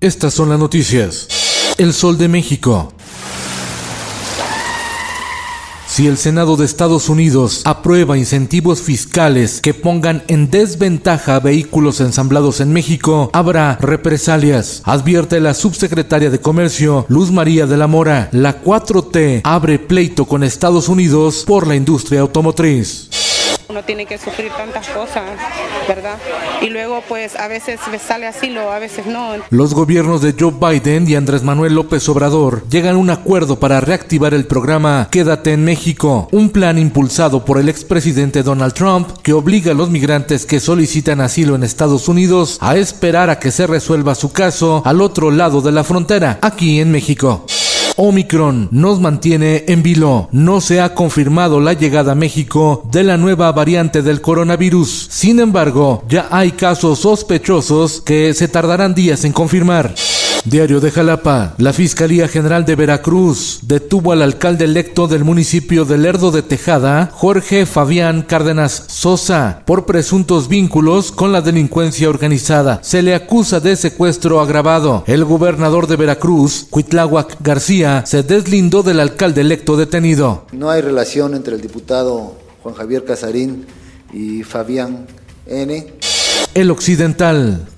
Estas son las noticias. El Sol de México. Si el Senado de Estados Unidos aprueba incentivos fiscales que pongan en desventaja vehículos ensamblados en México, habrá represalias, advierte la subsecretaria de Comercio Luz María de la Mora. La 4T abre pleito con Estados Unidos por la industria automotriz. Uno tiene que sufrir tantas cosas, ¿verdad? Y luego pues a veces le sale asilo, a veces no. Los gobiernos de Joe Biden y Andrés Manuel López Obrador llegan a un acuerdo para reactivar el programa Quédate en México, un plan impulsado por el expresidente Donald Trump que obliga a los migrantes que solicitan asilo en Estados Unidos a esperar a que se resuelva su caso al otro lado de la frontera, aquí en México. Omicron nos mantiene en vilo. No se ha confirmado la llegada a México de la nueva variante del coronavirus. Sin embargo, ya hay casos sospechosos que se tardarán días en confirmar. Diario de Jalapa, la Fiscalía General de Veracruz detuvo al alcalde electo del municipio de Lerdo de Tejada, Jorge Fabián Cárdenas Sosa, por presuntos vínculos con la delincuencia organizada. Se le acusa de secuestro agravado. El gobernador de Veracruz, Cuitláhuac García, se deslindó del alcalde electo detenido. No hay relación entre el diputado Juan Javier Casarín y Fabián N. El Occidental.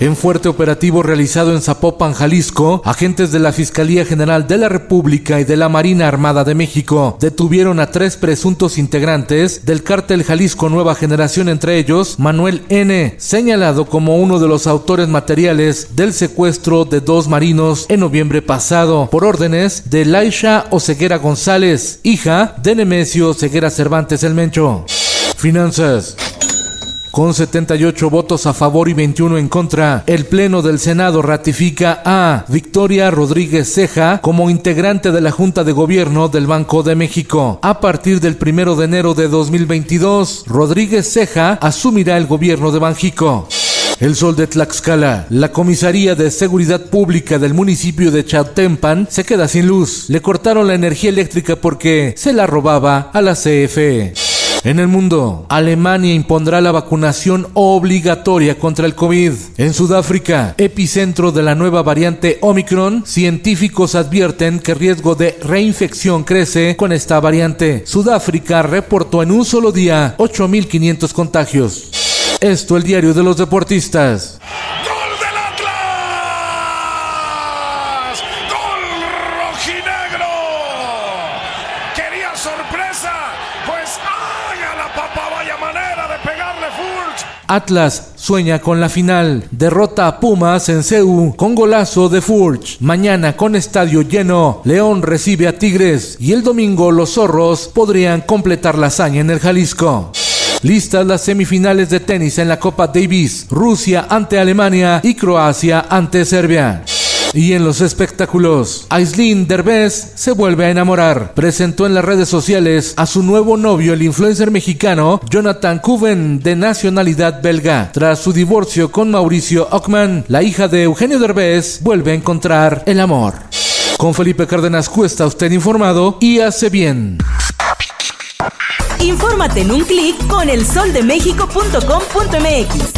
En fuerte operativo realizado en Zapopan, Jalisco, agentes de la Fiscalía General de la República y de la Marina Armada de México detuvieron a tres presuntos integrantes del cártel Jalisco Nueva Generación, entre ellos Manuel N., señalado como uno de los autores materiales del secuestro de dos marinos en noviembre pasado, por órdenes de Laisha Oseguera González, hija de Nemesio Ceguera Cervantes el Mencho. Finanzas. Con 78 votos a favor y 21 en contra, el Pleno del Senado ratifica a Victoria Rodríguez Ceja como integrante de la Junta de Gobierno del Banco de México. A partir del 1 de enero de 2022, Rodríguez Ceja asumirá el gobierno de Banjico. El Sol de Tlaxcala, la Comisaría de Seguridad Pública del municipio de Chautempan se queda sin luz. Le cortaron la energía eléctrica porque se la robaba a la CFE. En el mundo, Alemania impondrá la vacunación obligatoria contra el COVID. En Sudáfrica, epicentro de la nueva variante Omicron, científicos advierten que el riesgo de reinfección crece con esta variante. Sudáfrica reportó en un solo día 8.500 contagios. Esto el diario de los deportistas. ¡Gol del Atlas! ¡Gol rojinegro! Quería sorpresa, pues ¡ay! A la papa vaya manera de pegarle Furch. Atlas sueña con la final. Derrota a Pumas en CEU con golazo de Furch. Mañana con estadio lleno, León recibe a Tigres y el domingo los zorros podrían completar la hazaña en el Jalisco. Listas las semifinales de tenis en la Copa Davis, Rusia ante Alemania y Croacia ante Serbia. Y en los espectáculos, Aislinn Derbez se vuelve a enamorar. Presentó en las redes sociales a su nuevo novio, el influencer mexicano Jonathan Kuven, de nacionalidad belga. Tras su divorcio con Mauricio Ockman, la hija de Eugenio Derbez vuelve a encontrar el amor. Con Felipe Cárdenas Cuesta, usted informado y hace bien. Infórmate en un clic con elsoldemexico.com.mx.